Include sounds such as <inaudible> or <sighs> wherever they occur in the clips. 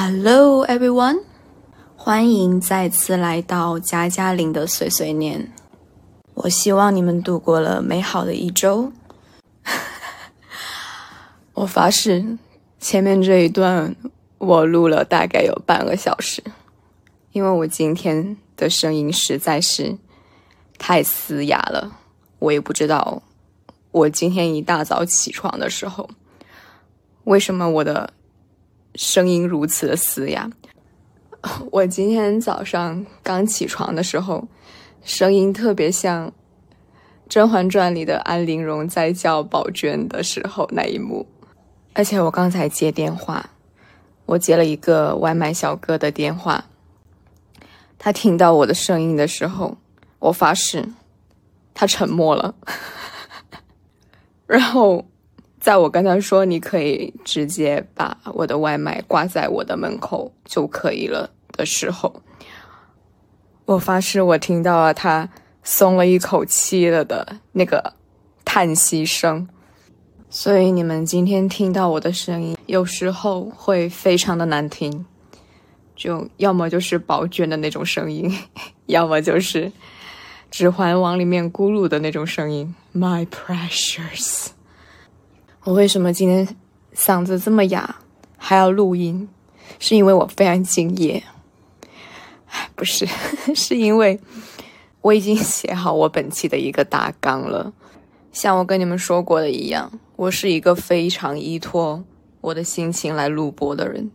Hello everyone，欢迎再次来到加加林的碎碎念。我希望你们度过了美好的一周。<laughs> 我发誓，前面这一段我录了大概有半个小时，因为我今天的声音实在是太嘶哑了。我也不知道，我今天一大早起床的时候，为什么我的。声音如此的嘶哑，<laughs> 我今天早上刚起床的时候，声音特别像《甄嬛传》里的安陵容在叫宝娟的时候那一幕。而且我刚才接电话，我接了一个外卖小哥的电话，他听到我的声音的时候，我发誓，他沉默了，<laughs> 然后。在我跟他说你可以直接把我的外卖挂在我的门口就可以了的时候，我发誓我听到了他松了一口气了的那个叹息声。所以你们今天听到我的声音，有时候会非常的难听，就要么就是宝娟的那种声音，<laughs> 要么就是《指环王》里面咕噜的那种声音。My precious。我为什么今天嗓子这么哑，还要录音？是因为我非常敬业？不是，<laughs> 是因为我已经写好我本期的一个大纲了。像我跟你们说过的一样，我是一个非常依托我的心情来录播的人，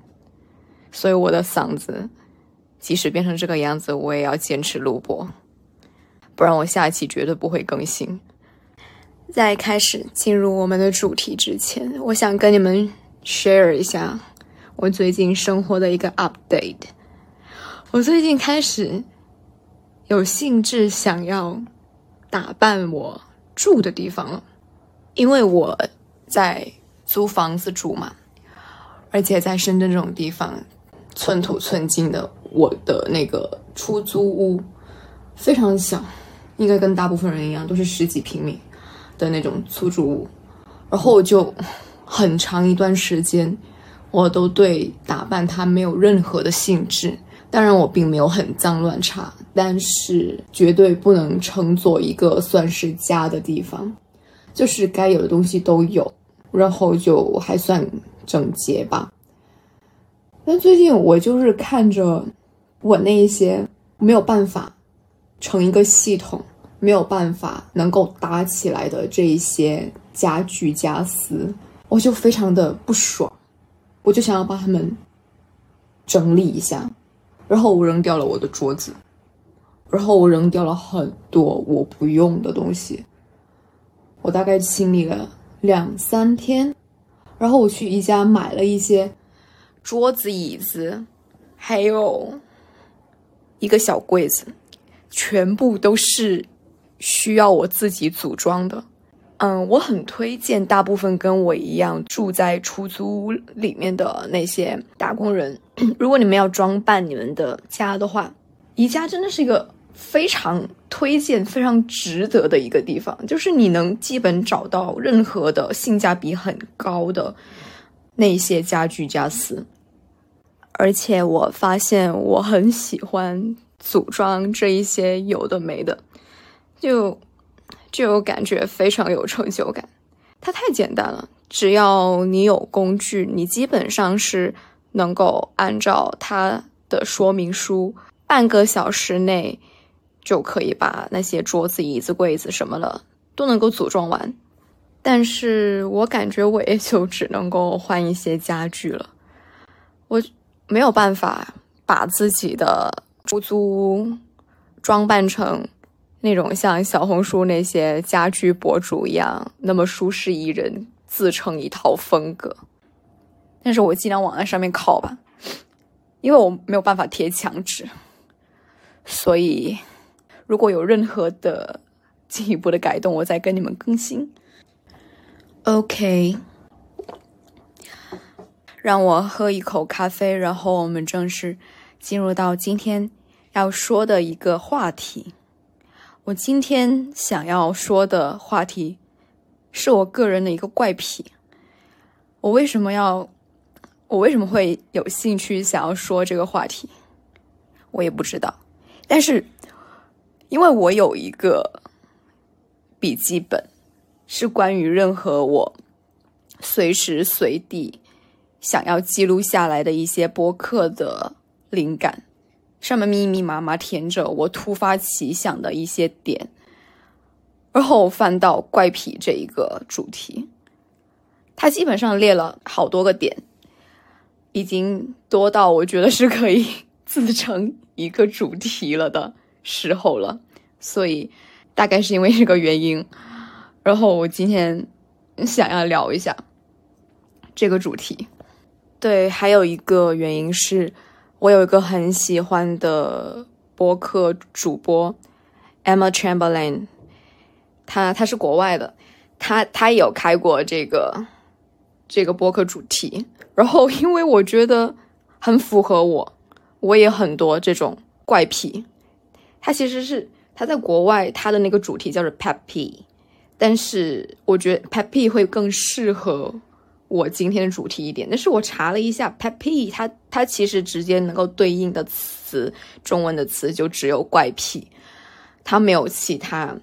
所以我的嗓子即使变成这个样子，我也要坚持录播，不然我下期绝对不会更新。在开始进入我们的主题之前，我想跟你们 share 一下我最近生活的一个 update。我最近开始有兴致想要打扮我住的地方了，因为我在租房子住嘛，而且在深圳这种地方，寸土寸金的，我的那个出租屋非常小，应该跟大部分人一样，都是十几平米。的那种出租屋，然后我就很长一段时间，我都对打扮它没有任何的兴致。当然，我并没有很脏乱差，但是绝对不能称作一个算是家的地方，就是该有的东西都有，然后就还算整洁吧。但最近我就是看着我那一些没有办法成一个系统。没有办法能够搭起来的这一些家具家私，我就非常的不爽，我就想要把它们整理一下，然后我扔掉了我的桌子，然后我扔掉了很多我不用的东西，我大概清理了两三天，然后我去宜家买了一些桌子椅子，还有一个小柜子，全部都是。需要我自己组装的，嗯，我很推荐大部分跟我一样住在出租屋里面的那些打工人，<clears throat> 如果你们要装扮你们的家的话，宜家真的是一个非常推荐、非常值得的一个地方，就是你能基本找到任何的性价比很高的那些家具家私，而且我发现我很喜欢组装这一些有的没的。就就有感觉，非常有成就感。它太简单了，只要你有工具，你基本上是能够按照它的说明书，半个小时内就可以把那些桌子、椅子、柜子什么的都能够组装完。但是我感觉我也就只能够换一些家具了，我没有办法把自己的出租屋装扮成。那种像小红书那些家居博主一样那么舒适宜人，自成一套风格。但是我尽量往那上面靠吧，因为我没有办法贴墙纸。所以，如果有任何的进一步的改动，我再跟你们更新。OK，让我喝一口咖啡，然后我们正式进入到今天要说的一个话题。我今天想要说的话题，是我个人的一个怪癖。我为什么要我为什么会有兴趣想要说这个话题？我也不知道。但是，因为我有一个笔记本，是关于任何我随时随地想要记录下来的一些播客的灵感，上面密密麻麻填着我突发奇想的一些点。然后翻到怪癖这一个主题，它基本上列了好多个点。已经多到我觉得是可以自成一个主题了的时候了，所以大概是因为这个原因，然后我今天想要聊一下这个主题。对，还有一个原因是我有一个很喜欢的播客主播 Emma Chamberlain，他他是国外的，他他有开过这个这个播客主题。然后，因为我觉得很符合我，我也很多这种怪癖。他其实是他在国外，他的那个主题叫做 Peppy，但是我觉得 Peppy 会更适合我今天的主题一点。但是我查了一下，Peppy 它它其实直接能够对应的词，中文的词就只有怪癖，它没有其他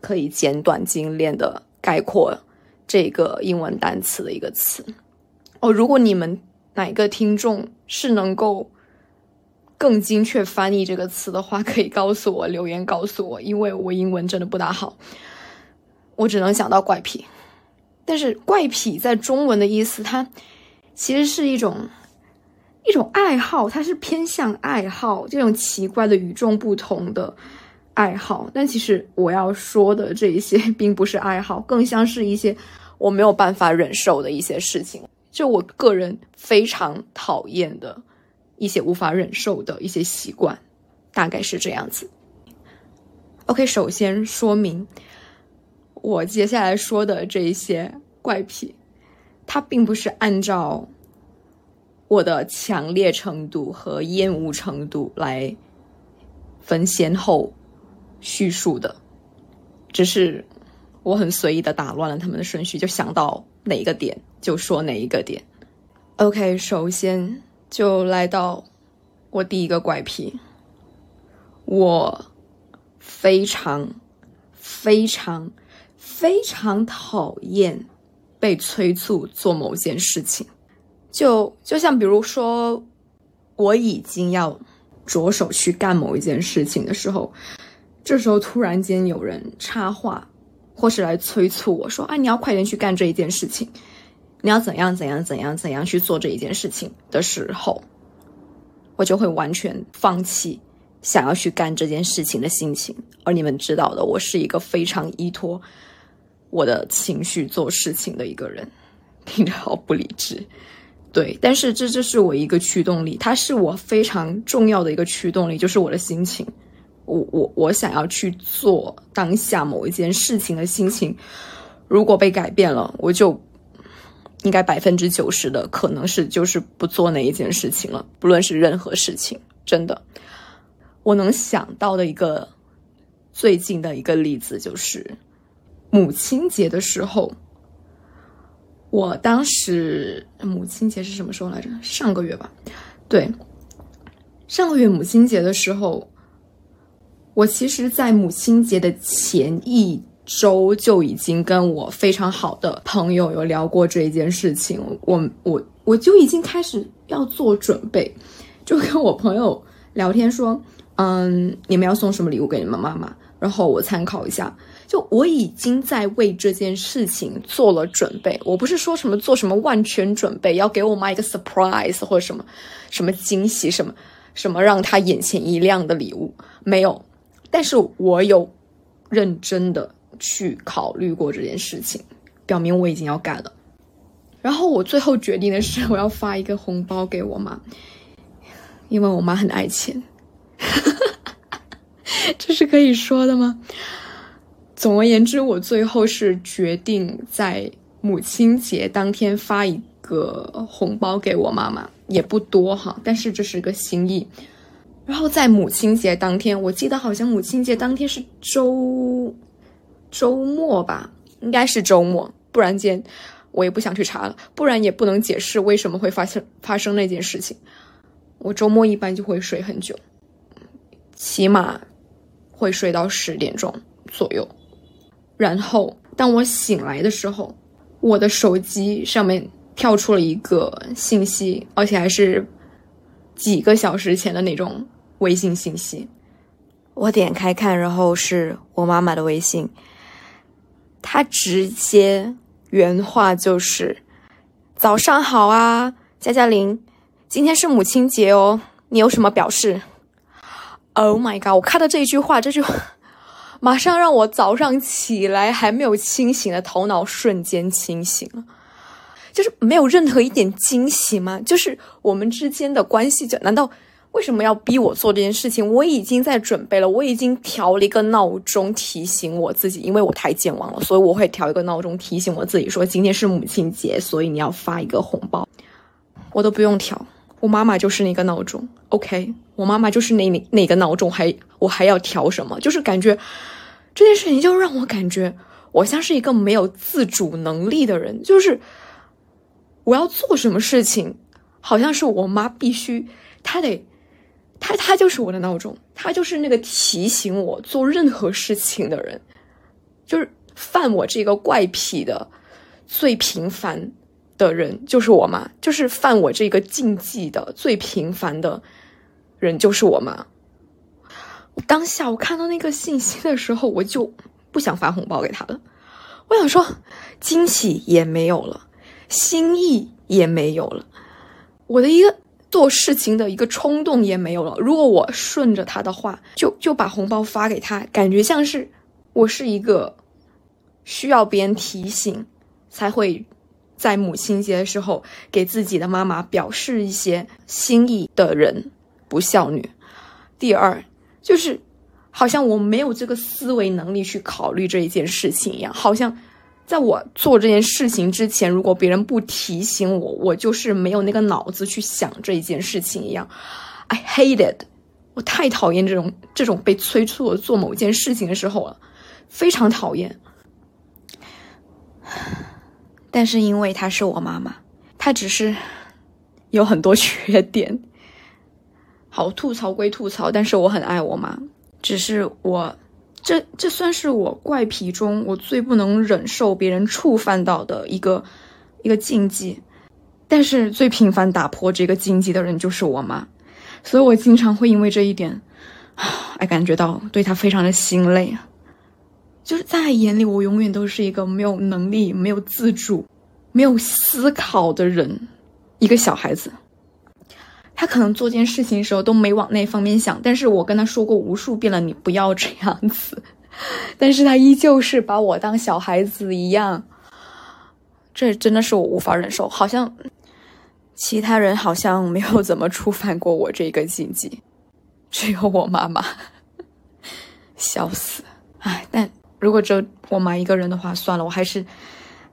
可以简短精炼的概括这个英文单词的一个词。哦，如果你们哪个听众是能够更精确翻译这个词的话，可以告诉我留言告诉我，因为我英文真的不大好，我只能想到怪癖。但是怪癖在中文的意思，它其实是一种一种爱好，它是偏向爱好这种奇怪的与众不同的爱好。但其实我要说的这一些，<laughs> 并不是爱好，更像是一些我没有办法忍受的一些事情。就我个人非常讨厌的一些无法忍受的一些习惯，大概是这样子。OK，首先说明我接下来说的这一些怪癖，它并不是按照我的强烈程度和厌恶程度来分先后叙述的，只是我很随意的打乱了他们的顺序，就想到哪一个点。就说哪一个点？OK，首先就来到我第一个怪癖，我非常非常非常讨厌被催促做某件事情。就就像比如说，我已经要着手去干某一件事情的时候，这时候突然间有人插话，或是来催促我说：“啊，你要快点去干这一件事情。”你要怎样怎样怎样怎样去做这一件事情的时候，我就会完全放弃想要去干这件事情的心情。而你们知道的，我是一个非常依托我的情绪做事情的一个人，<laughs> 听着好不理智，对，但是这这是我一个驱动力，它是我非常重要的一个驱动力，就是我的心情。我我我想要去做当下某一件事情的心情，如果被改变了，我就。应该百分之九十的可能是就是不做那一件事情了，不论是任何事情，真的，我能想到的一个最近的一个例子就是母亲节的时候，我当时母亲节是什么时候来着？上个月吧，对，上个月母亲节的时候，我其实，在母亲节的前一。周就已经跟我非常好的朋友有聊过这一件事情，我我我就已经开始要做准备，就跟我朋友聊天说，嗯，你们要送什么礼物给你们妈妈？然后我参考一下，就我已经在为这件事情做了准备。我不是说什么做什么万全准备，要给我妈一个 surprise 或者什么什么惊喜，什么什么让她眼前一亮的礼物没有，但是我有认真的。去考虑过这件事情，表明我已经要干了。然后我最后决定的是，我要发一个红包给我妈，因为我妈很爱钱。<laughs> 这是可以说的吗？总而言之，我最后是决定在母亲节当天发一个红包给我妈妈，也不多哈，但是这是个心意。然后在母亲节当天，我记得好像母亲节当天是周。周末吧，应该是周末，不然间我也不想去查了，不然也不能解释为什么会发生发生那件事情。我周末一般就会睡很久，起码会睡到十点钟左右。然后当我醒来的时候，我的手机上面跳出了一个信息，而且还是几个小时前的那种微信信息。我点开看，然后是我妈妈的微信，她直接原话就是：“早上好啊，佳佳玲。”今天是母亲节哦，你有什么表示？Oh my god！我看到这一句话，这句话马上让我早上起来还没有清醒的头脑瞬间清醒了，就是没有任何一点惊喜吗？就是我们之间的关系，就难道为什么要逼我做这件事情？我已经在准备了，我已经调了一个闹钟提醒我自己，因为我太健忘了，所以我会调一个闹钟提醒我自己说今天是母亲节，所以你要发一个红包，我都不用调。我妈妈就是那个闹钟，OK，我妈妈就是那那那个闹钟，还我还要调什么？就是感觉这件事情就让我感觉我像是一个没有自主能力的人，就是我要做什么事情，好像是我妈必须，她得，她她就是我的闹钟，她就是那个提醒我做任何事情的人，就是犯我这个怪癖的最频繁。的人就是我妈，就是犯我这个禁忌的最频繁的人就是我妈。当下我看到那个信息的时候，我就不想发红包给他了。我想说，惊喜也没有了，心意也没有了，我的一个做事情的一个冲动也没有了。如果我顺着他的话，就就把红包发给他，感觉像是我是一个需要别人提醒才会。在母亲节的时候，给自己的妈妈表示一些心意的人，不孝女。第二，就是好像我没有这个思维能力去考虑这一件事情一样，好像在我做这件事情之前，如果别人不提醒我，我就是没有那个脑子去想这一件事情一样。I hate it，我太讨厌这种这种被催促做某件事情的时候了，非常讨厌。但是因为她是我妈妈，她只是有很多 <laughs> 缺点。好吐槽归吐槽，但是我很爱我妈。只是我，这这算是我怪癖中我最不能忍受别人触犯到的一个一个禁忌。但是最频繁打破这个禁忌的人就是我妈，所以我经常会因为这一点，哎，感觉到对她非常的心累啊。就是在眼里，我永远都是一个没有能力、没有自主、没有思考的人，一个小孩子。他可能做件事情的时候都没往那方面想，但是我跟他说过无数遍了，你不要这样子，但是他依旧是把我当小孩子一样。这真的是我无法忍受。好像其他人好像没有怎么触犯过我这个禁忌，只有我妈妈，笑死！哎，但。如果只有我妈一个人的话，算了，我还是，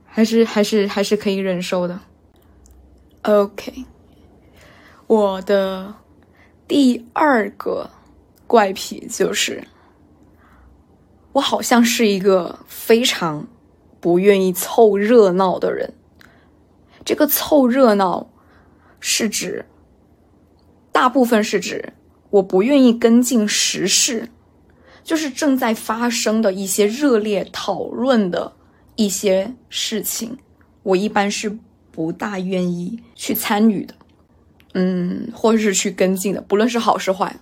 还是，还是，还是可以忍受的。OK，我的第二个怪癖就是，我好像是一个非常不愿意凑热闹的人。这个凑热闹是指，大部分是指我不愿意跟进时事。就是正在发生的一些热烈讨论的一些事情，我一般是不大愿意去参与的，嗯，或者是去跟进的，不论是好是坏，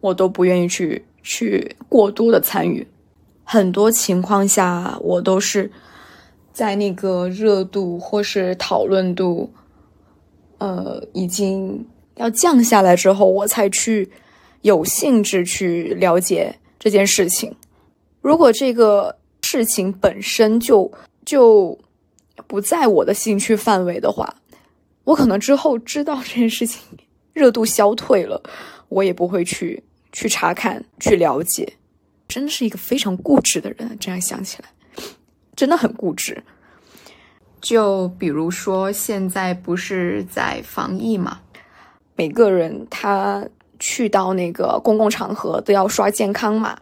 我都不愿意去去过多的参与。很多情况下，我都是在那个热度或是讨论度，呃，已经要降下来之后，我才去有兴致去了解。这件事情，如果这个事情本身就就不在我的兴趣范围的话，我可能之后知道这件事情热度消退了，我也不会去去查看、去了解。真的是一个非常固执的人，这样想起来，真的很固执。就比如说，现在不是在防疫嘛，每个人他。去到那个公共场合都要刷健康码，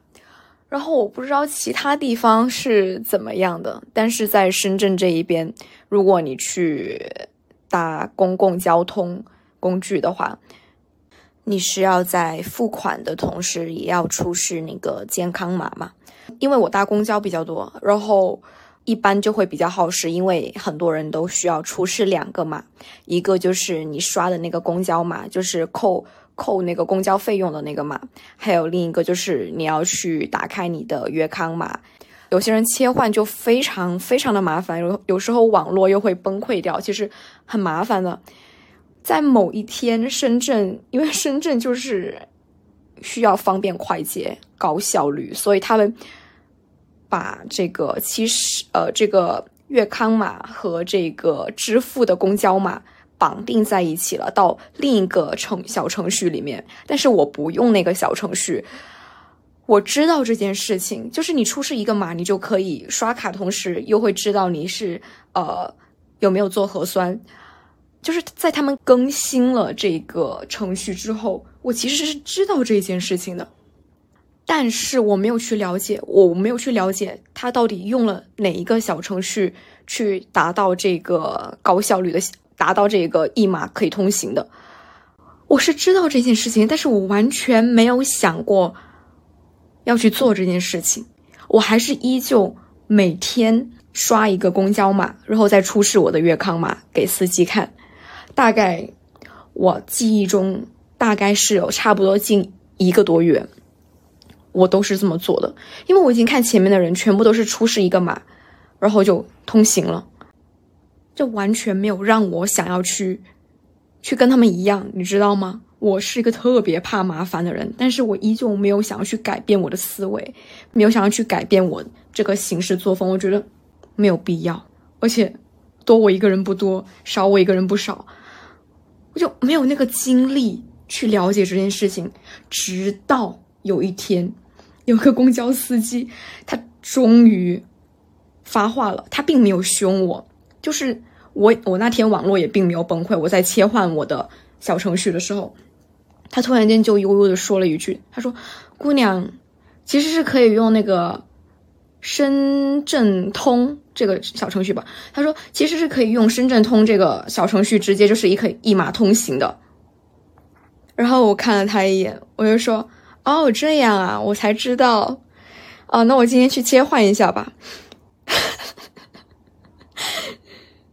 然后我不知道其他地方是怎么样的，但是在深圳这一边，如果你去搭公共交通工具的话，你是要在付款的同时也要出示那个健康码嘛？因为我搭公交比较多，然后一般就会比较耗时，因为很多人都需要出示两个码，一个就是你刷的那个公交码，就是扣。扣那个公交费用的那个码，还有另一个就是你要去打开你的粤康码，有些人切换就非常非常的麻烦，有有时候网络又会崩溃掉，其实很麻烦的。在某一天，深圳因为深圳就是需要方便快捷、高效率，所以他们把这个其实呃这个粤康码和这个支付的公交码。绑定在一起了，到另一个程小程序里面，但是我不用那个小程序。我知道这件事情，就是你出示一个码，你就可以刷卡，同时又会知道你是呃有没有做核酸。就是在他们更新了这个程序之后，我其实是知道这件事情的，但是我没有去了解，我没有去了解他到底用了哪一个小程序去达到这个高效率的。达到这个一码可以通行的，我是知道这件事情，但是我完全没有想过要去做这件事情。我还是依旧每天刷一个公交码，然后再出示我的粤康码给司机看。大概我记忆中大概是有差不多近一个多月，我都是这么做的，因为我已经看前面的人全部都是出示一个码，然后就通行了。这完全没有让我想要去，去跟他们一样，你知道吗？我是一个特别怕麻烦的人，但是我依旧没有想要去改变我的思维，没有想要去改变我这个行事作风。我觉得没有必要，而且多我一个人不多，少我一个人不少，我就没有那个精力去了解这件事情。直到有一天，有个公交司机，他终于发话了，他并没有凶我，就是。我我那天网络也并没有崩溃，我在切换我的小程序的时候，他突然间就悠悠的说了一句：“他说，姑娘，其实是可以用那个深圳通这个小程序吧？他说其实是可以用深圳通这个小程序，直接就是一可以一码通行的。”然后我看了他一眼，我就说：“哦，这样啊，我才知道。哦，那我今天去切换一下吧。<laughs> ”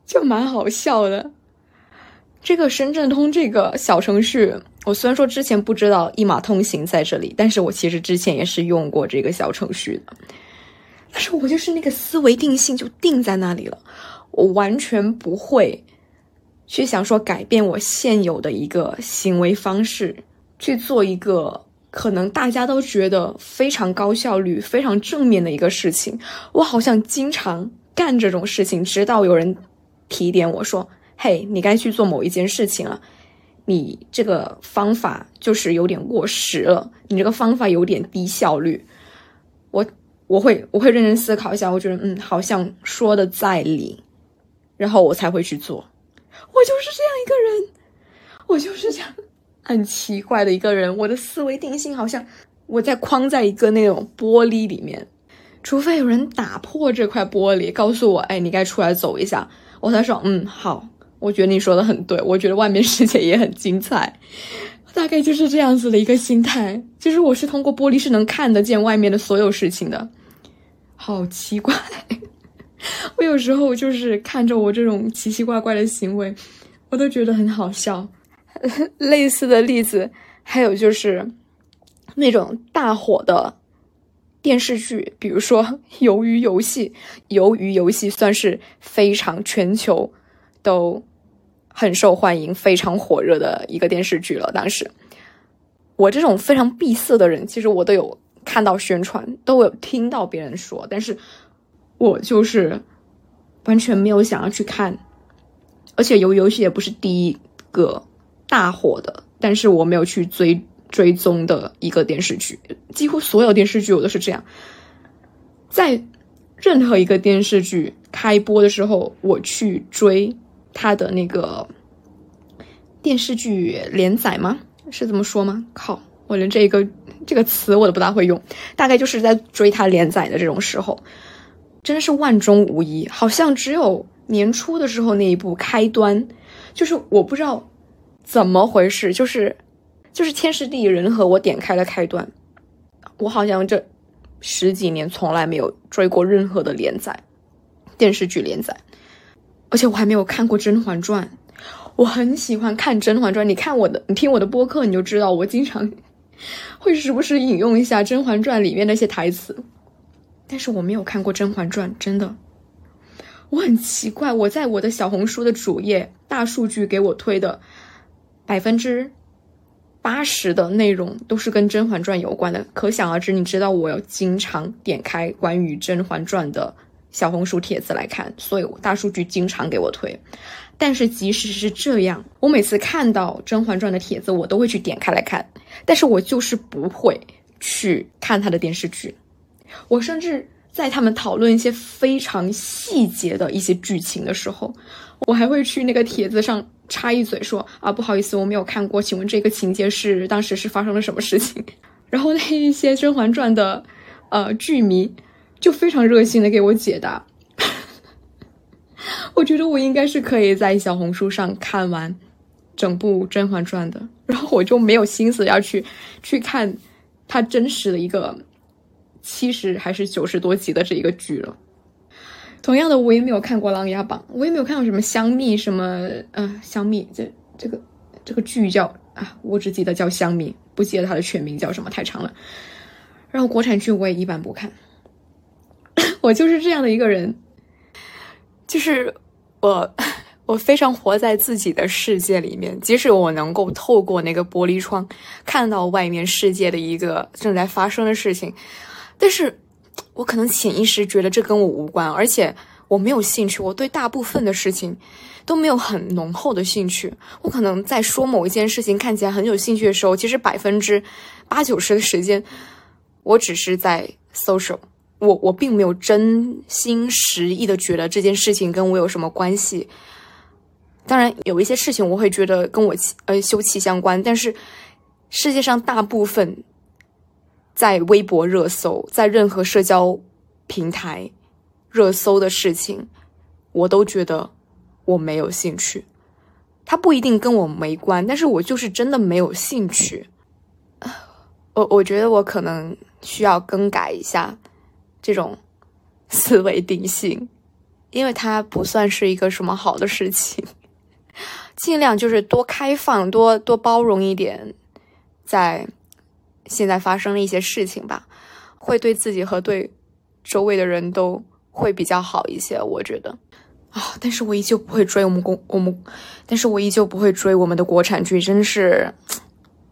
就蛮好笑的，这个深圳通这个小程序，我虽然说之前不知道一码通行在这里，但是我其实之前也是用过这个小程序的。但是我就是那个思维定性就定在那里了，我完全不会去想说改变我现有的一个行为方式，去做一个可能大家都觉得非常高效率、非常正面的一个事情。我好像经常干这种事情，直到有人。提点我说：“嘿，你该去做某一件事情了。你这个方法就是有点过时了，你这个方法有点低效率。”我我会我会认真思考一下，我觉得嗯，好像说的在理，然后我才会去做。我就是这样一个人，我就是这样很奇怪的一个人。我的思维定性好像我在框在一个那种玻璃里面，除非有人打破这块玻璃，告诉我：“哎，你该出来走一下。”我才说，嗯，好，我觉得你说的很对，我觉得外面世界也很精彩，大概就是这样子的一个心态。其实我是通过玻璃是能看得见外面的所有事情的，好奇怪。<laughs> 我有时候就是看着我这种奇奇怪怪的行为，我都觉得很好笑。<laughs> 类似的例子还有就是那种大火的。电视剧，比如说《鱿鱼游戏》，《鱿鱼游戏》算是非常全球都很受欢迎、非常火热的一个电视剧了。当时，我这种非常闭塞的人，其实我都有看到宣传，都有听到别人说，但是我就是完全没有想要去看。而且，《鱿鱼游戏》也不是第一个大火的，但是我没有去追。追踪的一个电视剧，几乎所有电视剧我都是这样，在任何一个电视剧开播的时候，我去追他的那个电视剧连载吗？是这么说吗？靠，我连这个这个词我都不大会用，大概就是在追他连载的这种时候，真的是万中无一，好像只有年初的时候那一部开端，就是我不知道怎么回事，就是就是天时地利人和，我点开了开端，我好像这十几年从来没有追过任何的连载电视剧连载，而且我还没有看过《甄嬛传》。我很喜欢看《甄嬛传》，你看我的，你听我的播客，你就知道我经常会时不时引用一下《甄嬛传》里面那些台词。但是我没有看过《甄嬛传》，真的，我很奇怪。我在我的小红书的主页，大数据给我推的百分之八十的内容都是跟《甄嬛传》有关的，可想而知，你知道我要经常点开关于《甄嬛传》的小红书帖子来看，所以大数据经常给我推。但是即使是这样，我每次看到《甄嬛传》的帖子，我都会去点开来看。但是我就是不会去看他的电视剧。我甚至在他们讨论一些非常细节的一些剧情的时候，我还会去那个帖子上插一嘴说：“啊，不好意思，我没有看过，请问这个情节是当时是发生了什么事情？” <laughs> 然后那一些《甄嬛传》的呃剧迷就非常热心的给我解答。<laughs> 我觉得我应该是可以在小红书上看完整部《甄嬛传》的，然后我就没有心思要去去看它真实的一个七十还是九十多集的这一个剧了。同样的，我也没有看过《琅琊榜》，我也没有看过什么香蜜什么，嗯，香蜜这这个这个剧叫啊，我只记得叫香蜜，不记得它的全名叫什么，太长了。然后国产剧我也一般不看，<laughs> 我就是这样的一个人。就是我，我非常活在自己的世界里面。即使我能够透过那个玻璃窗看到外面世界的一个正在发生的事情，但是我可能潜意识觉得这跟我无关，而且我没有兴趣。我对大部分的事情都没有很浓厚的兴趣。我可能在说某一件事情看起来很有兴趣的时候，其实百分之八九十的时间，我只是在 social。我我并没有真心实意的觉得这件事情跟我有什么关系。当然，有一些事情我会觉得跟我呃休戚相关，但是世界上大部分在微博热搜、在任何社交平台热搜的事情，我都觉得我没有兴趣。它不一定跟我没关，但是我就是真的没有兴趣。<sighs> 我我觉得我可能需要更改一下。这种思维定性，因为它不算是一个什么好的事情。尽量就是多开放、多多包容一点，在现在发生的一些事情吧，会对自己和对周围的人都会比较好一些。我觉得啊，但是我依旧不会追我们公我们，但是我依旧不会追我们的国产剧，真是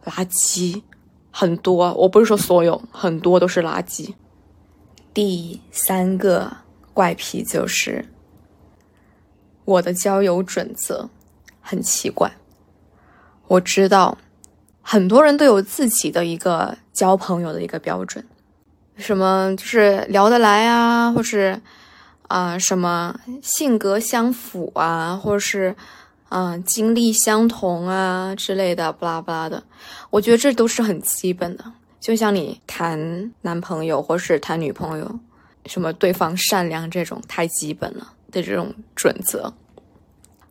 垃圾很多。我不是说所有，很多都是垃圾。第三个怪癖就是我的交友准则很奇怪。我知道很多人都有自己的一个交朋友的一个标准，什么就是聊得来啊，或是啊什么性格相符啊，或者是啊经历相同啊之类的，巴拉巴拉的。我觉得这都是很基本的。就像你谈男朋友或是谈女朋友，什么对方善良这种太基本了的这种准则。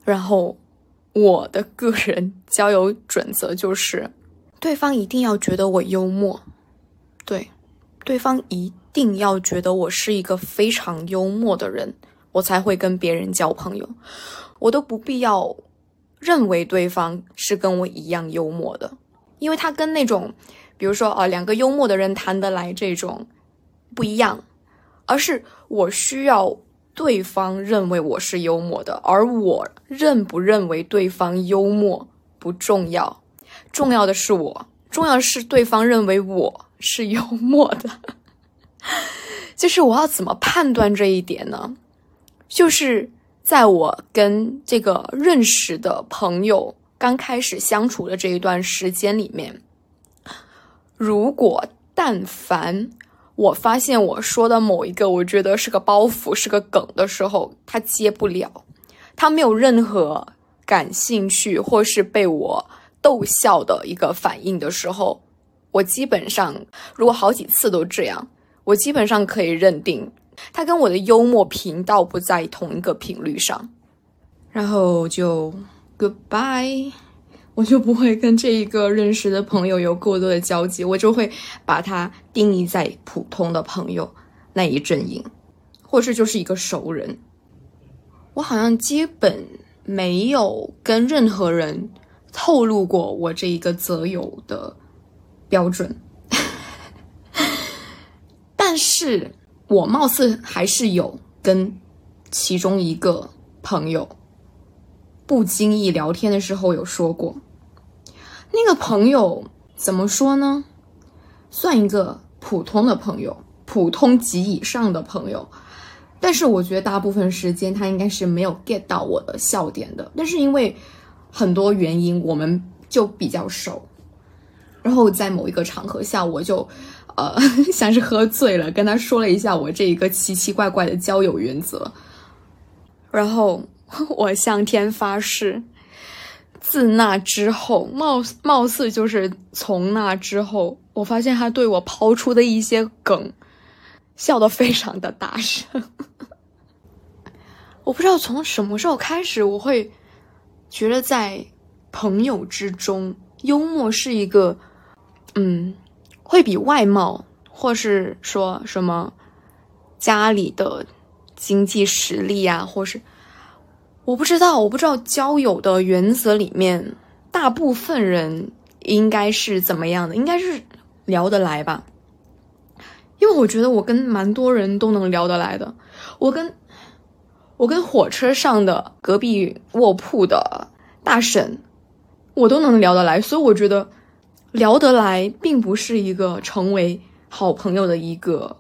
然后我的个人交友准则就是，对方一定要觉得我幽默，对，对方一定要觉得我是一个非常幽默的人，我才会跟别人交朋友。我都不必要认为对方是跟我一样幽默的，因为他跟那种。比如说，呃，两个幽默的人谈得来，这种不一样，而是我需要对方认为我是幽默的，而我认不认为对方幽默不重要，重要的是我，重要的是对方认为我是幽默的。<laughs> 就是我要怎么判断这一点呢？就是在我跟这个认识的朋友刚开始相处的这一段时间里面。如果但凡我发现我说的某一个我觉得是个包袱是个梗的时候，他接不了，他没有任何感兴趣或是被我逗笑的一个反应的时候，我基本上如果好几次都这样，我基本上可以认定他跟我的幽默频道不在同一个频率上，然后就 goodbye，我就不会跟这一个认识的朋友有过多的交集，我就会把他定义在普通的朋友那一阵营，或是就是一个熟人。我好像基本没有跟任何人透露过我这一个择友的标准，<laughs> 但是我貌似还是有跟其中一个朋友不经意聊天的时候有说过，那个朋友怎么说呢？算一个普通的朋友，普通级以上的朋友。但是我觉得大部分时间他应该是没有 get 到我的笑点的。但是因为很多原因，我们就比较熟。然后在某一个场合下，我就呃 <laughs> 像是喝醉了，跟他说了一下我这一个奇奇怪怪的交友原则。然后 <laughs> 我向天发誓，自那之后，貌似貌似就是从那之后，我发现他对我抛出的一些梗。笑得非常的大声，<laughs> 我不知道从什么时候开始，我会觉得在朋友之中，幽默是一个，嗯，会比外貌或是说什么家里的经济实力啊，或是我不知道，我不知道交友的原则里面，大部分人应该是怎么样的，应该是聊得来吧。因为我觉得我跟蛮多人都能聊得来的，我跟我跟火车上的隔壁卧铺的大婶，我都能聊得来，所以我觉得聊得来并不是一个成为好朋友的一个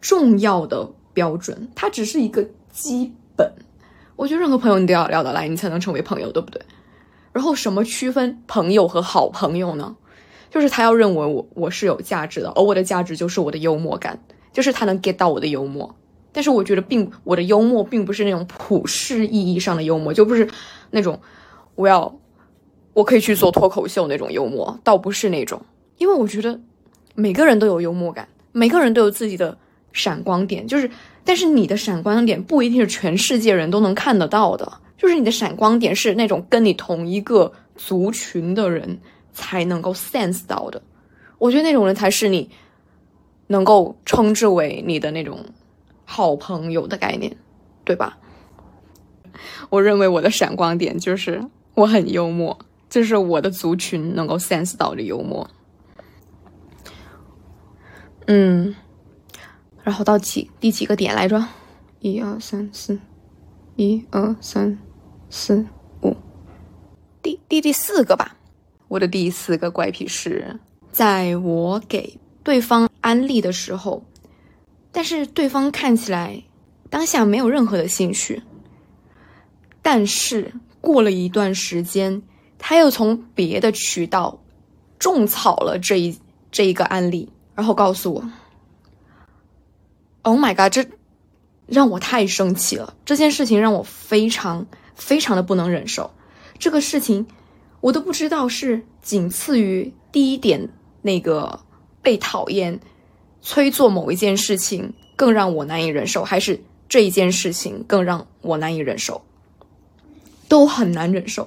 重要的标准，它只是一个基本。我觉得任何朋友你都要聊得来，你才能成为朋友，对不对？然后什么区分朋友和好朋友呢？就是他要认为我我是有价值的，而我的价值就是我的幽默感，就是他能 get 到我的幽默。但是我觉得并我的幽默并不是那种普世意义上的幽默，就不是那种我要我可以去做脱口秀那种幽默，倒不是那种。因为我觉得每个人都有幽默感，每个人都有自己的闪光点，就是但是你的闪光点不一定是全世界人都能看得到的，就是你的闪光点是那种跟你同一个族群的人。才能够 sense 到的，我觉得那种人才是你能够称之为你的那种好朋友的概念，对吧？我认为我的闪光点就是我很幽默，就是我的族群能够 sense 到的幽默。嗯，然后到几第几个点来着？一二三四，一二三四五，第第第四个吧。我的第四个怪癖是，在我给对方安利的时候，但是对方看起来当下没有任何的兴趣，但是过了一段时间，他又从别的渠道种草了这一这一个案例，然后告诉我：“Oh my god！” 这让我太生气了。这件事情让我非常非常的不能忍受。这个事情。我都不知道是仅次于第一点那个被讨厌、催做某一件事情更让我难以忍受，还是这一件事情更让我难以忍受，都很难忍受。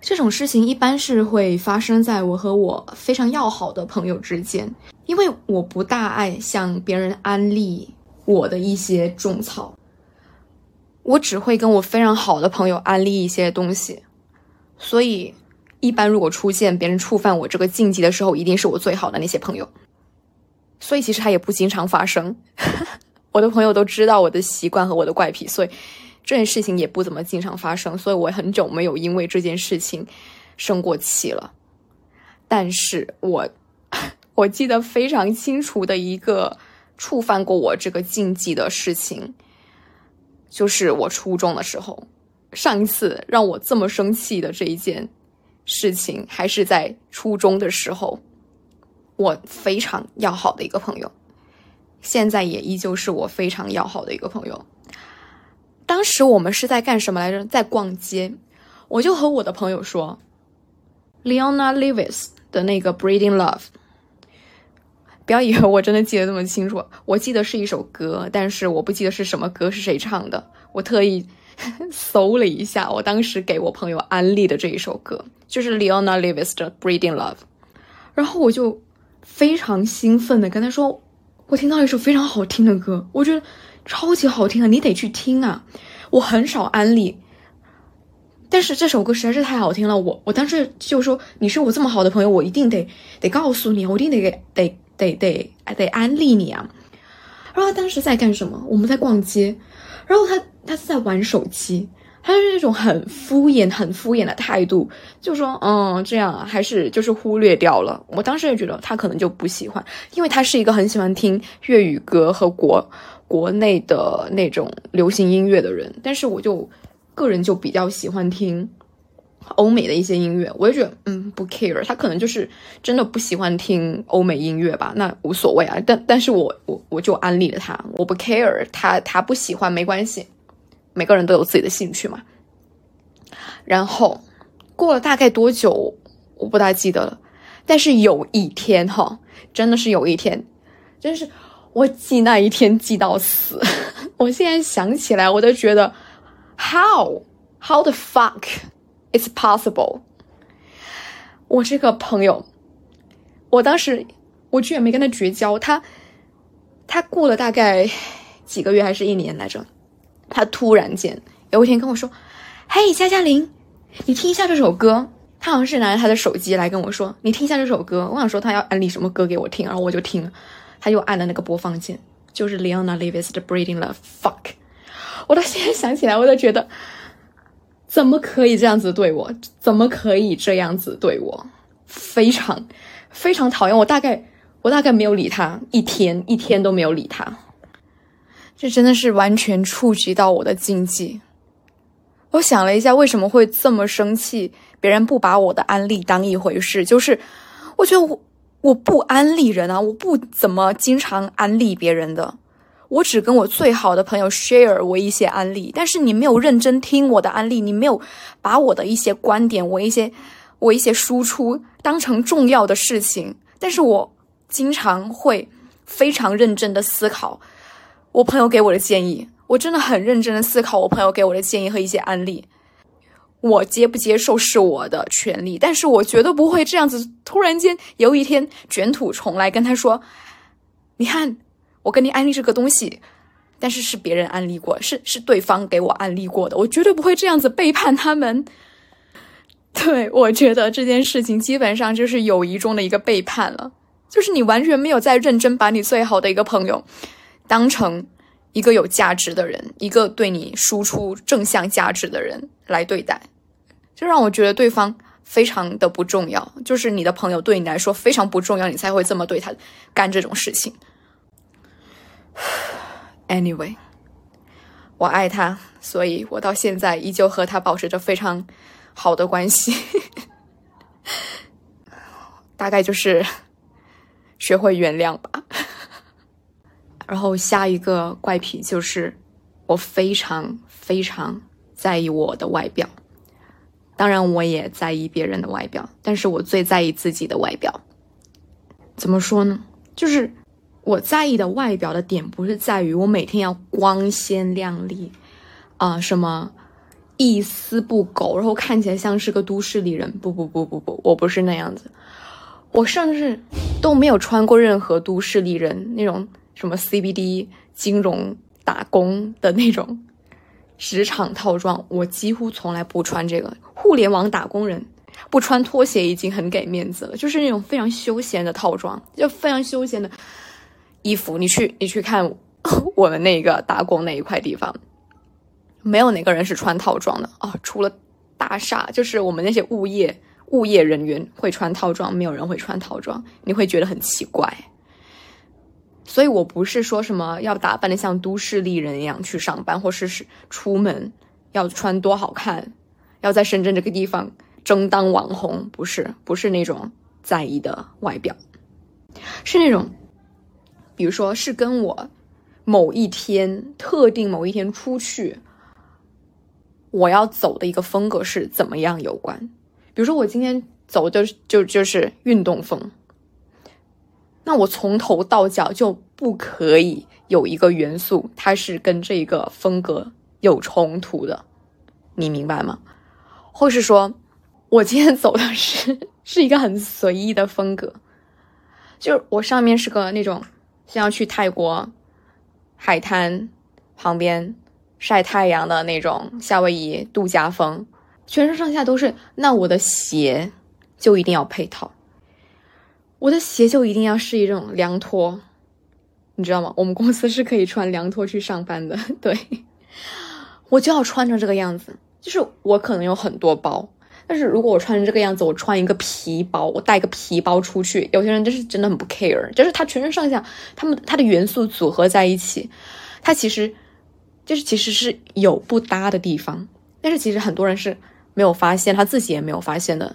这种事情一般是会发生在我和我非常要好的朋友之间，因为我不大爱向别人安利我的一些种草，我只会跟我非常好的朋友安利一些东西。所以，一般如果出现别人触犯我这个禁忌的时候，一定是我最好的那些朋友。所以其实它也不经常发生，<laughs> 我的朋友都知道我的习惯和我的怪癖，所以这件事情也不怎么经常发生。所以我很久没有因为这件事情生过气了。但是我我记得非常清楚的一个触犯过我这个禁忌的事情，就是我初中的时候。上一次让我这么生气的这一件事情，还是在初中的时候，我非常要好的一个朋友，现在也依旧是我非常要好的一个朋友。当时我们是在干什么来着？在逛街。我就和我的朋友说，Leona Lewis 的那个《Breeding Love》。不要以为我真的记得这么清楚，<laughs> 我记得是一首歌，但是我不记得是什么歌，是谁唱的。我特意 <laughs> 搜了一下，我当时给我朋友安利的这一首歌，就是 Leona Lewis 的《Breeding Love》，然后我就非常兴奋的跟他说，我听到一首非常好听的歌，我觉得超级好听啊，你得去听啊！我很少安利。但是这首歌实在是太好听了，我我当时就说你是我这么好的朋友，我一定得得告诉你，我一定得给得得得得安利你啊！然后他当时在干什么？我们在逛街，然后他他是在玩手机，他是那种很敷衍、很敷衍的态度，就说嗯这样啊，还是就是忽略掉了。我当时也觉得他可能就不喜欢，因为他是一个很喜欢听粤语歌和国国内的那种流行音乐的人，但是我就。个人就比较喜欢听欧美的一些音乐，我就觉得嗯不 care，他可能就是真的不喜欢听欧美音乐吧，那无所谓啊。但但是我我我就安利了他，我不 care，他他不喜欢没关系，每个人都有自己的兴趣嘛。然后过了大概多久，我不大记得了。但是有一天哈，真的是有一天，真是我记那一天记到死。<laughs> 我现在想起来，我都觉得。How? How the fuck It's possible? 我这个朋友，我当时我居然没跟他绝交，他他过了大概几个月还是一年来着，他突然间有一天跟我说：“嘿，佳佳玲，你听一下这首歌。”他好像是拿着他的手机来跟我说：“你听一下这首歌。”我想说他要安利什么歌给我听，然后我就听，他又按了那个播放键，就是 Leona Lewis 的《Breeding Love》，fuck。我到现在想起来，我都觉得怎么可以这样子对我？怎么可以这样子对我？非常非常讨厌！我大概我大概没有理他一天，一天都没有理他。这真的是完全触及到我的禁忌。我想了一下，为什么会这么生气？别人不把我的安利当一回事，就是我觉得我我不安利人啊，我不怎么经常安利别人的。我只跟我最好的朋友 share 我一些案例，但是你没有认真听我的案例，你没有把我的一些观点、我一些我一些输出当成重要的事情。但是我经常会非常认真的思考我朋友给我的建议，我真的很认真的思考我朋友给我的建议和一些案例。我接不接受是我的权利，但是我绝对不会这样子突然间有一天卷土重来跟他说，你看。我跟你安利这个东西，但是是别人安利过，是是对方给我安利过的，我绝对不会这样子背叛他们。<laughs> 对我觉得这件事情基本上就是友谊中的一个背叛了，就是你完全没有在认真把你最好的一个朋友当成一个有价值的人，一个对你输出正向价值的人来对待，就让我觉得对方非常的不重要，就是你的朋友对你来说非常不重要，你才会这么对他干这种事情。Anyway，我爱他，所以我到现在依旧和他保持着非常好的关系。<laughs> 大概就是学会原谅吧。然后下一个怪癖就是，我非常非常在意我的外表。当然，我也在意别人的外表，但是我最在意自己的外表。怎么说呢？就是。我在意的外表的点不是在于我每天要光鲜亮丽，啊，什么一丝不苟，然后看起来像是个都市丽人。不不不不不，我不是那样子。我甚至都没有穿过任何都市丽人那种什么 CBD 金融打工的那种职场套装，我几乎从来不穿这个。互联网打工人不穿拖鞋已经很给面子了，就是那种非常休闲的套装，就非常休闲的。衣服，你去你去看 <laughs> 我们那个打工那一块地方，没有哪个人是穿套装的哦，除了大厦，就是我们那些物业物业人员会穿套装，没有人会穿套装，你会觉得很奇怪。所以我不是说什么要打扮的像都市丽人一样去上班，或是是出门要穿多好看，要在深圳这个地方争当网红，不是不是那种在意的外表，是那种。比如说是跟我某一天特定某一天出去，我要走的一个风格是怎么样有关？比如说我今天走的就就是运动风。那我从头到脚就不可以有一个元素，它是跟这个风格有冲突的，你明白吗？或是说，我今天走的是 <laughs> 是一个很随意的风格，就是我上面是个那种像要去泰国海滩旁边晒太阳的那种夏威夷度假风，全身上下都是，那我的鞋就一定要配套。我的鞋就一定要是一种凉拖，你知道吗？我们公司是可以穿凉拖去上班的。对，<laughs> 我就要穿成这个样子。就是我可能有很多包，但是如果我穿成这个样子，我穿一个皮包，我带个皮包出去，有些人就是真的很不 care。就是他全身上下，他们他的元素组合在一起，他其实就是其实是有不搭的地方，但是其实很多人是没有发现，他自己也没有发现的。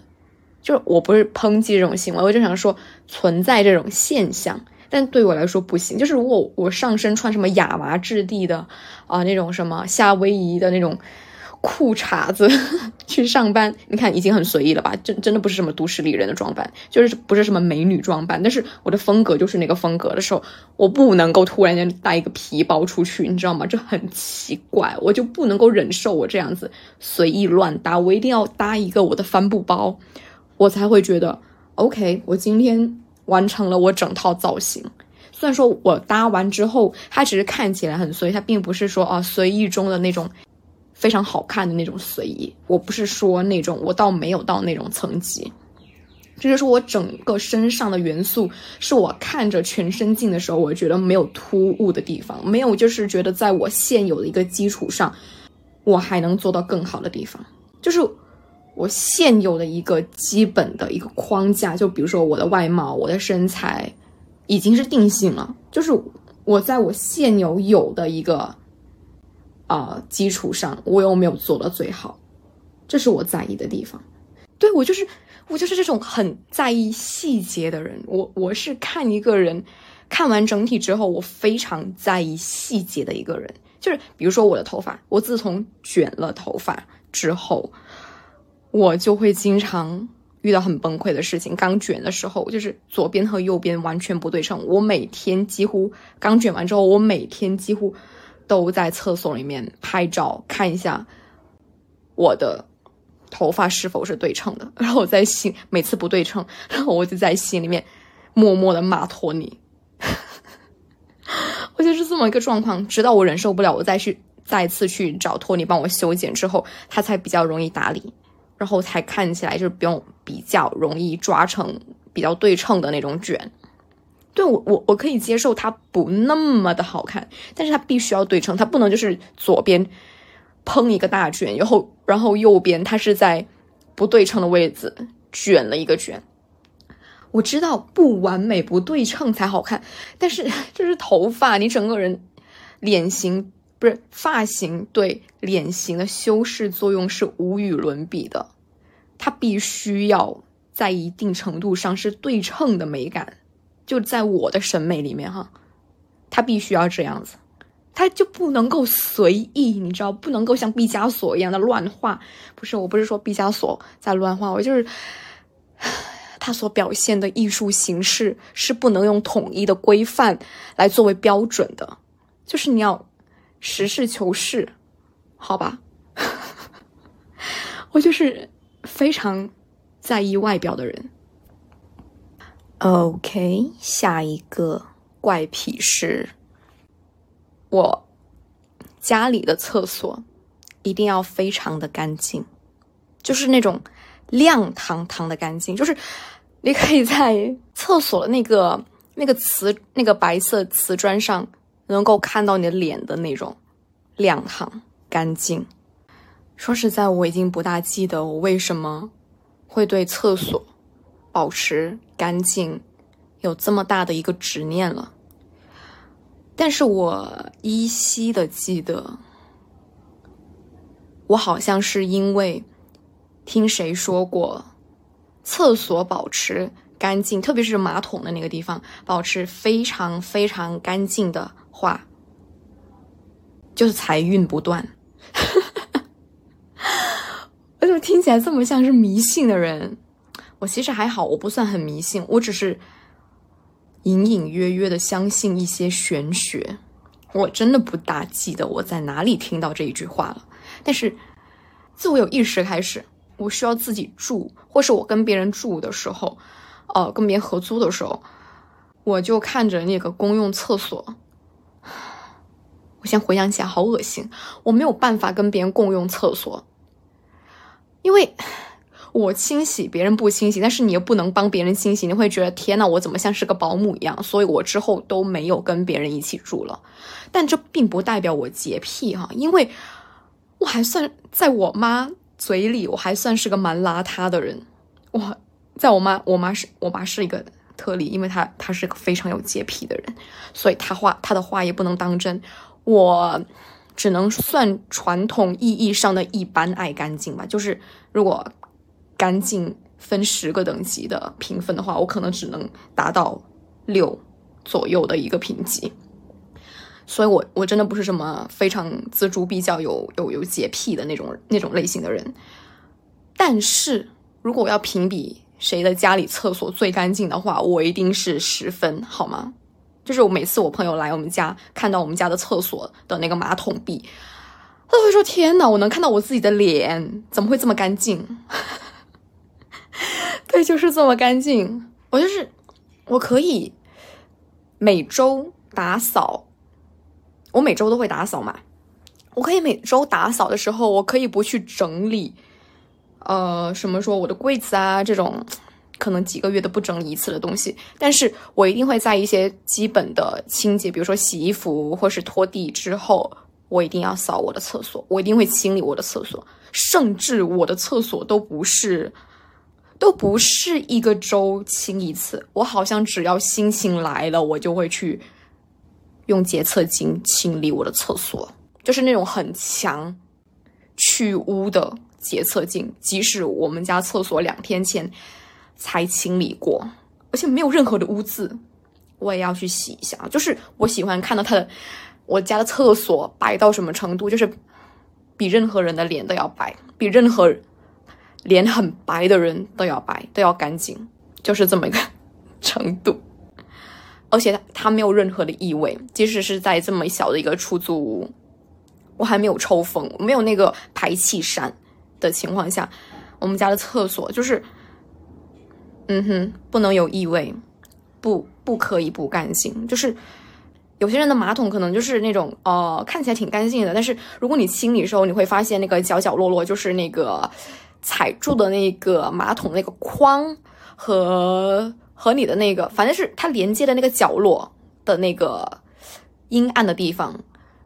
就是我不是抨击这种行为，我就想说存在这种现象，但对我来说不行。就是如果我上身穿什么亚麻质地的啊，那种什么夏威夷的那种裤衩子 <laughs> 去上班，你看已经很随意了吧？真真的不是什么都市丽人的装扮，就是不是什么美女装扮。但是我的风格就是那个风格的时候，我不能够突然间带一个皮包出去，你知道吗？这很奇怪，我就不能够忍受我这样子随意乱搭，我一定要搭一个我的帆布包。我才会觉得，OK，我今天完成了我整套造型。虽然说我搭完之后，它只是看起来很随意，它并不是说啊随意中的那种非常好看的那种随意。我不是说那种，我倒没有到那种层级。这就是我整个身上的元素，是我看着全身镜的时候，我觉得没有突兀的地方，没有就是觉得在我现有的一个基础上，我还能做到更好的地方，就是。我现有的一个基本的一个框架，就比如说我的外貌、我的身材，已经是定性了。就是我在我现有有的一个啊基础上，我有没有做到最好？这是我在意的地方。对我就是我就是这种很在意细节的人。我我是看一个人看完整体之后，我非常在意细节的一个人。就是比如说我的头发，我自从卷了头发之后。我就会经常遇到很崩溃的事情。刚卷的时候，就是左边和右边完全不对称。我每天几乎刚卷完之后，我每天几乎都在厕所里面拍照看一下我的头发是否是对称的。然后我在心每次不对称，然后我就在心里面默默的骂托尼。<laughs> 我就是这么一个状况，直到我忍受不了，我再去再次去找托尼帮我修剪之后，他才比较容易打理。然后才看起来就是不用比较容易抓成比较对称的那种卷，对我我我可以接受它不那么的好看，但是它必须要对称，它不能就是左边砰一个大卷，然后然后右边它是在不对称的位置卷了一个卷。我知道不完美不对称才好看，但是这是头发，你整个人脸型。不是发型对脸型的修饰作用是无与伦比的，它必须要在一定程度上是对称的美感，就在我的审美里面哈，他必须要这样子，他就不能够随意，你知道，不能够像毕加索一样的乱画。不是，我不是说毕加索在乱画，我就是 <sighs> 他所表现的艺术形式是不能用统一的规范来作为标准的，就是你要。实事求是，好吧，<laughs> 我就是非常在意外表的人。OK，下一个怪癖是，我家里的厕所一定要非常的干净，就是那种亮堂堂的干净，就是你可以在厕所的那个那个瓷那个白色瓷砖上。能够看到你的脸的那种亮堂干净。说实在，我已经不大记得我为什么会对厕所保持干净有这么大的一个执念了。但是我依稀的记得，我好像是因为听谁说过，厕所保持干净，特别是马桶的那个地方，保持非常非常干净的。话就是财运不断，<laughs> 我怎么听起来这么像是迷信的人？其实还好，我不算很迷信，我只是隐隐约约的相信一些玄学。我真的不大记得我在哪里听到这一句话了，但是自我有意识开始，我需要自己住，或是我跟别人住的时候，呃，跟别人合租的时候，我就看着那个公用厕所，我先回想起来，好恶心，我没有办法跟别人共用厕所，因为。我清洗，别人不清洗，但是你又不能帮别人清洗，你会觉得天呐，我怎么像是个保姆一样？所以我之后都没有跟别人一起住了。但这并不代表我洁癖哈，因为我还算在我妈嘴里，我还算是个蛮邋遢的人。我在我妈，我妈是我妈是一个特例，因为她她是个非常有洁癖的人，所以她话她的话也不能当真。我只能算传统意义上的一般爱干净吧，就是如果。干净分十个等级的评分的话，我可能只能达到六左右的一个评级，所以我我真的不是什么非常锱铢必较、有有有洁癖的那种那种类型的人。但是如果我要评比谁的家里厕所最干净的话，我一定是十分，好吗？就是我每次我朋友来我们家，看到我们家的厕所的那个马桶壁，他都会说：“天哪，我能看到我自己的脸，怎么会这么干净？”对，就是这么干净。我就是，我可以每周打扫，我每周都会打扫嘛。我可以每周打扫的时候，我可以不去整理，呃，什么说我的柜子啊这种，可能几个月都不整理一次的东西。但是我一定会在一些基本的清洁，比如说洗衣服或是拖地之后，我一定要扫我的厕所，我一定会清理我的厕所，甚至我的厕所都不是。又不是一个周清一次，我好像只要心情来了，我就会去用洁厕巾清理我的厕所，就是那种很强去污的洁厕巾，即使我们家厕所两天前才清理过，而且没有任何的污渍，我也要去洗一下。就是我喜欢看到他的我家的厕所白到什么程度，就是比任何人的脸都要白，比任何。脸很白的人都要白，都要干净，就是这么一个 <laughs> 程度。而且它没有任何的异味，即使是在这么小的一个出租屋，我还没有抽风，没有那个排气扇的情况下，我们家的厕所就是，嗯哼，不能有异味，不不可以不干净。就是有些人的马桶可能就是那种呃看起来挺干净的，但是如果你清理的时候，你会发现那个角角落落就是那个。踩住的那个马桶那个框和和你的那个，反正是它连接的那个角落的那个阴暗的地方，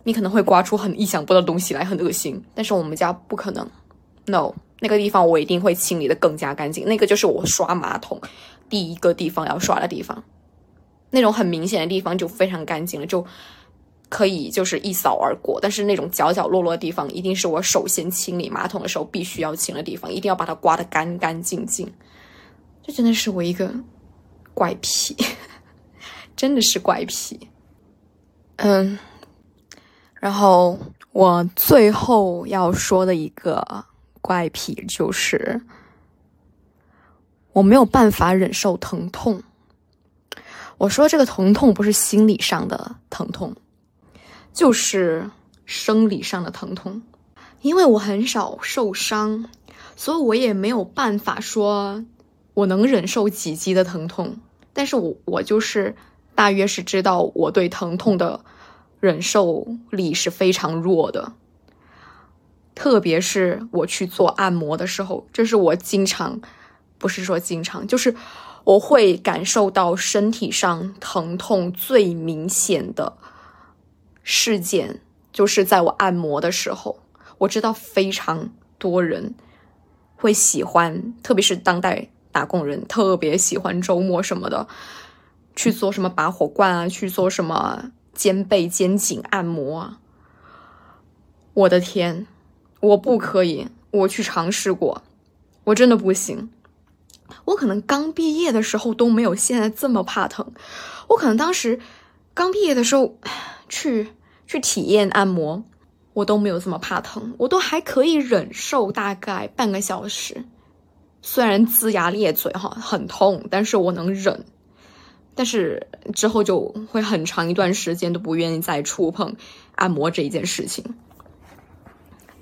你可能会刮出很意想不到的东西来，很恶心。但是我们家不可能，no，那个地方我一定会清理的更加干净。那个就是我刷马桶第一个地方要刷的地方，那种很明显的地方就非常干净了，就。可以就是一扫而过，但是那种角角落落的地方，一定是我首先清理马桶的时候必须要清的地方，一定要把它刮得干干净净。这真的是我一个怪癖，<laughs> 真的是怪癖。嗯，然后我最后要说的一个怪癖就是，我没有办法忍受疼痛。我说这个疼痛不是心理上的疼痛。就是生理上的疼痛，因为我很少受伤，所以我也没有办法说我能忍受几级的疼痛。但是我我就是大约是知道我对疼痛的忍受力是非常弱的，特别是我去做按摩的时候，这是我经常不是说经常，就是我会感受到身体上疼痛最明显的。事件就是在我按摩的时候，我知道非常多人会喜欢，特别是当代打工人特别喜欢周末什么的去做什么拔火罐啊，去做什么肩背肩颈按摩啊。我的天，我不可以，我去尝试过，我真的不行。我可能刚毕业的时候都没有现在这么怕疼，我可能当时刚毕业的时候 <sighs> 去。去体验按摩，我都没有这么怕疼，我都还可以忍受大概半个小时，虽然龇牙咧嘴哈，很痛，但是我能忍。但是之后就会很长一段时间都不愿意再触碰按摩这一件事情。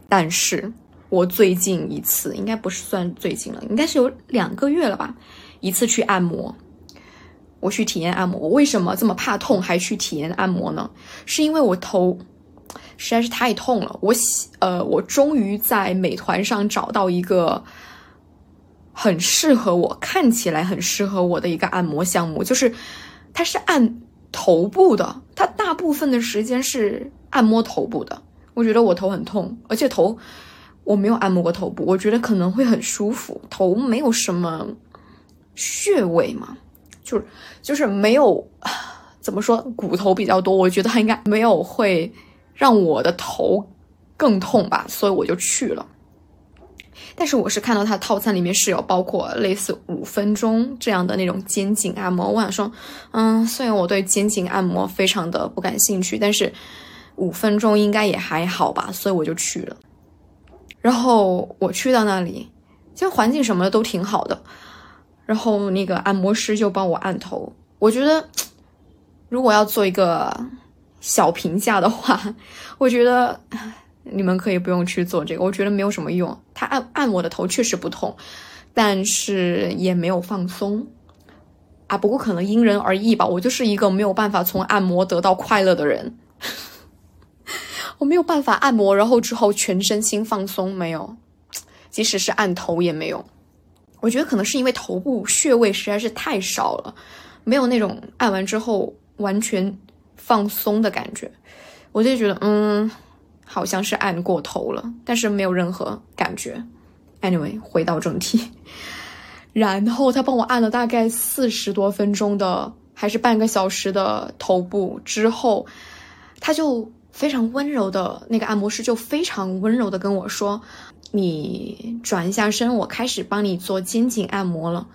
但是我最近一次应该不是算最近了，应该是有两个月了吧，一次去按摩，我去体验按摩。我为什么这么怕痛还去体验按摩呢？是因为我头实在是太痛了。我喜呃，我终于在美团上找到一个。很适合我，看起来很适合我的一个按摩项目，就是它是按头部的，它大部分的时间是按摩头部的。我觉得我头很痛，而且头我没有按摩过头部，我觉得可能会很舒服。头没有什么穴位嘛，就是就是没有怎么说，骨头比较多，我觉得它应该没有会让我的头更痛吧，所以我就去了。但是我是看到它套餐里面是有包括类似五分钟这样的那种肩颈按摩，我想说，嗯，虽然我对肩颈按摩非常的不感兴趣，但是五分钟应该也还好吧，所以我就去了。然后我去到那里，其实环境什么的都挺好的，然后那个按摩师就帮我按头。我觉得 <tsk> 如果要做一个小评价的话，<laughs> 我觉得。<sighs> 你们可以不用去做这个，我觉得没有什么用。他按按我的头确实不痛，但是也没有放松啊。不过可能因人而异吧。我就是一个没有办法从按摩得到快乐的人，<laughs> 我没有办法按摩，然后之后全身心放松，没有。<tsk> 即使是按头也没有。我觉得可能是因为头部穴位实在是太少了，没有那种按完之后完全放松的感觉。我就觉得，嗯。好像是按过头了，但是没有任何感觉。Anyway，回到正题，<laughs> 然后他帮我按了大概四十多分钟的，还是半个小时的头部之后，他就非常温柔的，那个按摩师就非常温柔的跟我说：“你转一下身，我开始帮你做肩颈按摩了。”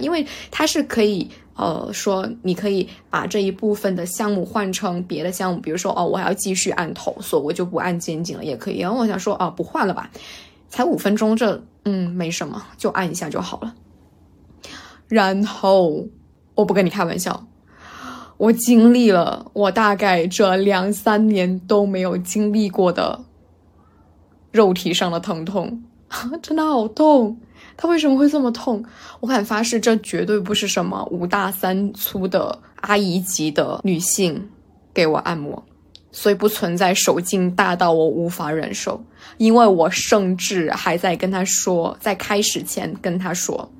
因为它是可以。呃，说你可以把这一部分的项目换成别的项目，比如说哦，我还要继续按头，所以我就不按肩颈了，也可以。然后我想说啊，不换了吧，才五分钟，这嗯没什么，就按一下就好了。然后我不跟你开玩笑，我经历了我大概这两三年都没有经历过的肉体上的疼痛，<laughs> 真的好痛。他为什么会这么痛？我敢发誓，这绝对不是什么五大三粗的阿姨级的女性给我按摩，所以不存在手劲大到我无法忍受。因为我甚至还在跟他说，在开始前跟他说：“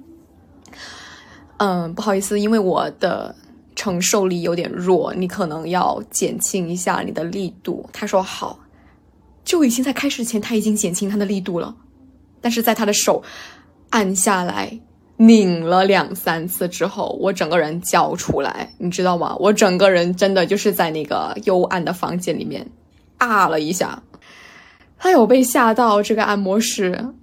嗯，不好意思，因为我的承受力有点弱，你可能要减轻一下你的力度。”他说：“好。”就已经在开始前，他已经减轻他的力度了，但是在他的手。按下来，拧了两三次之后，我整个人叫出来，你知道吗？我整个人真的就是在那个幽暗的房间里面 <laughs> 啊了一下。他有被吓到，这个按摩师，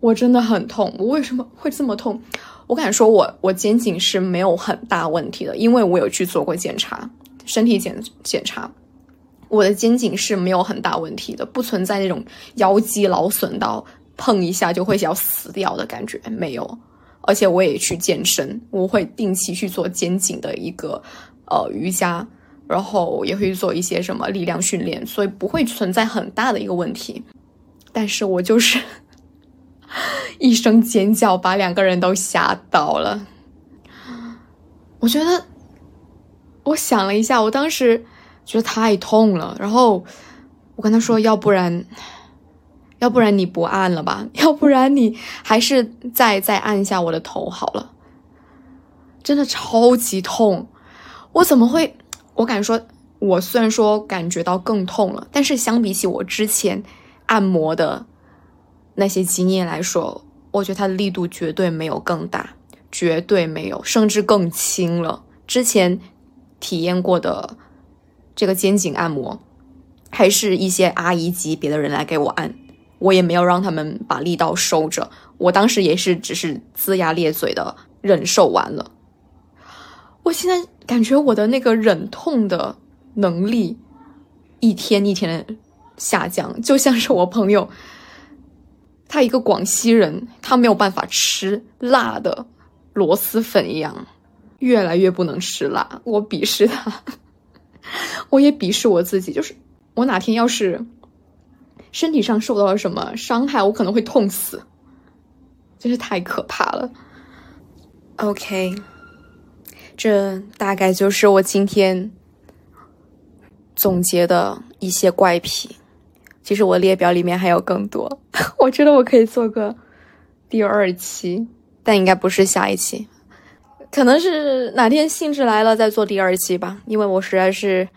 我真的很痛。我为什么会这么痛？我敢说，我我肩颈是没有很大问题的，因为我有去做过检查，身体检检查，我的肩颈是没有很大问题的，不存在那种腰肌劳损到。碰一下就会要死掉的感觉没有，而且我也去健身，我会定期去做肩颈的一个呃瑜伽，然后也会做一些什么力量训练，所以不会存在很大的一个问题。但是我就是 <laughs> 一声尖叫，把两个人都吓到了。我觉得，我想了一下，我当时觉得太痛了，然后我跟他说，<laughs> 要不然。要不然你不按了吧？<laughs> 要不然你还是再再按一下我的头好了。真的超级痛，我怎么会？我敢说，我虽然说感觉到更痛了，但是相比起我之前按摩的那些经验来说，我觉得它的力度绝对没有更大，绝对没有，甚至更轻了。之前体验过的这个肩颈按摩，还是一些阿姨级别的人来给我按。我也没有让他们把力道收着，我当时也是只是龇牙咧嘴的忍受完了。我现在感觉我的那个忍痛的能力一天一天的下降，就像是我朋友，他一个广西人，他没有办法吃辣的螺蛳粉一样，越来越不能吃辣。我鄙视他，<laughs> 我也鄙视我自己。就是我哪天要是身体上受到了什么伤害，我可能会痛死，真是太可怕了。OK，这大概就是我今天总结的一些怪癖。其实我列表里面还有更多，<laughs> 我觉得我可以做个第二期，但应该不是下一期，可能是哪天兴致来了再做第二期吧，因为我实在是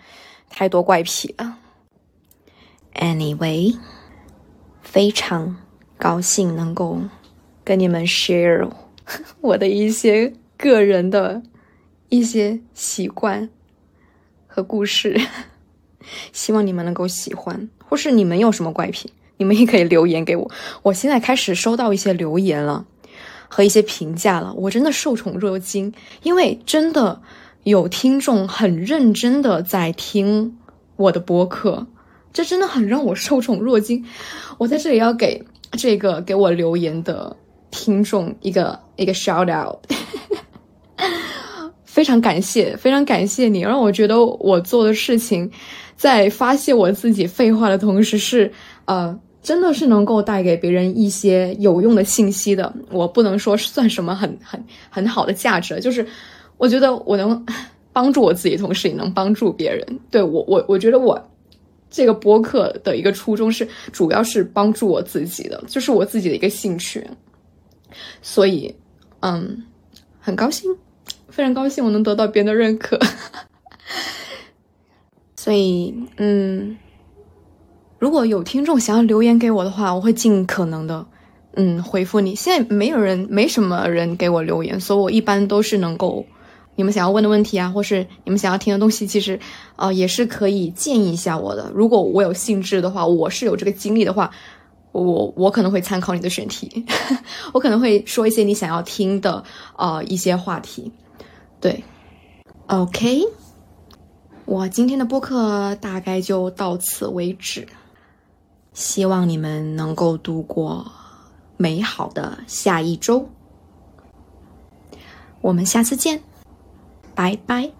太多怪癖了。Anyway，非常高兴能够跟你们 share <laughs> 我的一些个人的一些习惯和故事，<laughs> 希望你们能够喜欢。或是你们有什么怪癖，你们也可以留言给我。我现在开始收到一些留言了，和一些评价了，我真的受宠若惊。因为真的有听众很认真的在听我的播客，这真的很让我受宠若惊。我在这里要给这个给我留言的听众一个一个 shout out，<laughs> 非常感谢，非常感谢你，让我觉得我做的事情。在发泄我自己废话的同时，是呃，真的是能够带给别人一些有用的信息的。我不能说算什么很很很好的价值，就是我觉得我能帮助我自己，同时也能帮助别人。对我，我我觉得我这个播客的一个初衷是，主要是帮助我自己的，就是我自己的一个兴趣。所以，嗯，很高兴，非常高兴我能得到别人的认可。<laughs> 所以，嗯，如果有听众想要留言给我的话，我会尽可能的，嗯，回复你。现在没有人，没什么人给我留言，所以我一般都是能够，你们想要问的问题啊，或是你们想要听的东西，其实，呃，也是可以建议一下我的。如果我有兴致的话，我是有这个精力的话，我我可能会参考你的选题，<laughs> 我可能会说一些你想要听的，呃，一些话题。对，OK。我今天的播客大概就到此为止，希望你们能够度过美好的下一周。我们下次见，拜拜。